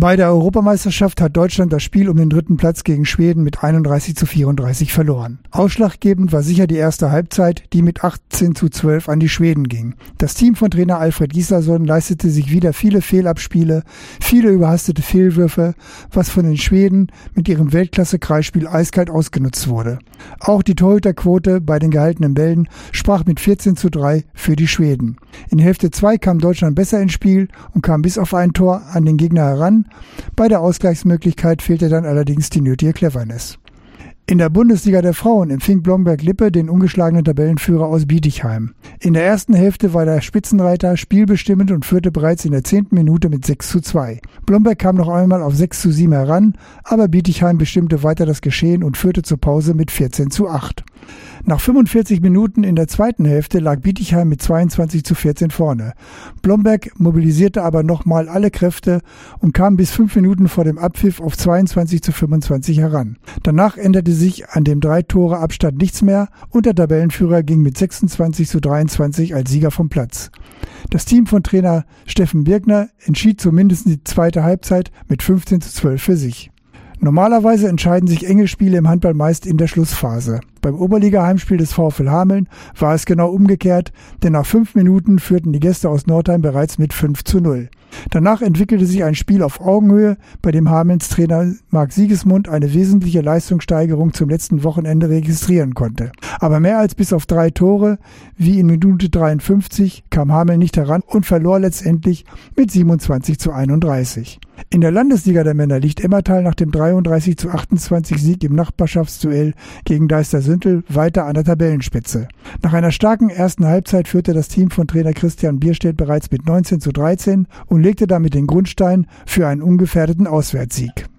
Bei der Europameisterschaft hat Deutschland das Spiel um den dritten Platz gegen Schweden mit 31 zu 34 verloren. Ausschlaggebend war sicher die erste Halbzeit, die mit 18 zu 12 an die Schweden ging. Das Team von Trainer Alfred Gislason leistete sich wieder viele Fehlabspiele, viele überhastete Fehlwürfe, was von den Schweden mit ihrem Weltklasse-Kreisspiel eiskalt ausgenutzt wurde. Auch die Torhüterquote bei den gehaltenen Bällen sprach mit 14 zu 3 für die Schweden. In Hälfte 2 kam Deutschland besser ins Spiel und kam bis auf ein Tor an den Gegner heran, bei der Ausgleichsmöglichkeit fehlte dann allerdings die nötige Cleverness. In der Bundesliga der Frauen empfing Blomberg-Lippe den ungeschlagenen Tabellenführer aus Bietigheim. In der ersten Hälfte war der Spitzenreiter spielbestimmend und führte bereits in der zehnten Minute mit 6 zu 2. Blomberg kam noch einmal auf 6 zu 7 heran, aber Bietigheim bestimmte weiter das Geschehen und führte zur Pause mit 14 zu 8. Nach 45 Minuten in der zweiten Hälfte lag Bietigheim mit 22 zu 14 vorne. Blomberg mobilisierte aber nochmal alle Kräfte und kam bis fünf Minuten vor dem Abpfiff auf 22 zu 25 heran. Danach änderte sich an dem drei Tore Abstand nichts mehr und der Tabellenführer ging mit 26 zu 23 als Sieger vom Platz. Das Team von Trainer Steffen Birkner entschied zumindest die zweite Halbzeit mit 15 zu 12 für sich. Normalerweise entscheiden sich enge Spiele im Handball meist in der Schlussphase. Beim Oberliga-Heimspiel des VfL Hameln war es genau umgekehrt, denn nach fünf Minuten führten die Gäste aus Nordheim bereits mit 5 zu 0. Danach entwickelte sich ein Spiel auf Augenhöhe, bei dem Hamelns Trainer Marc Siegesmund eine wesentliche Leistungssteigerung zum letzten Wochenende registrieren konnte. Aber mehr als bis auf drei Tore, wie in Minute 53, kam Hameln nicht heran und verlor letztendlich mit 27 zu 31. In der Landesliga der Männer liegt Emmertal nach dem 33 zu 28 Sieg im Nachbarschaftsduell gegen Deister Süntel weiter an der Tabellenspitze. Nach einer starken ersten Halbzeit führte das Team von Trainer Christian Bierstedt bereits mit 19 zu 13 und legte damit den Grundstein für einen ungefährdeten Auswärtssieg.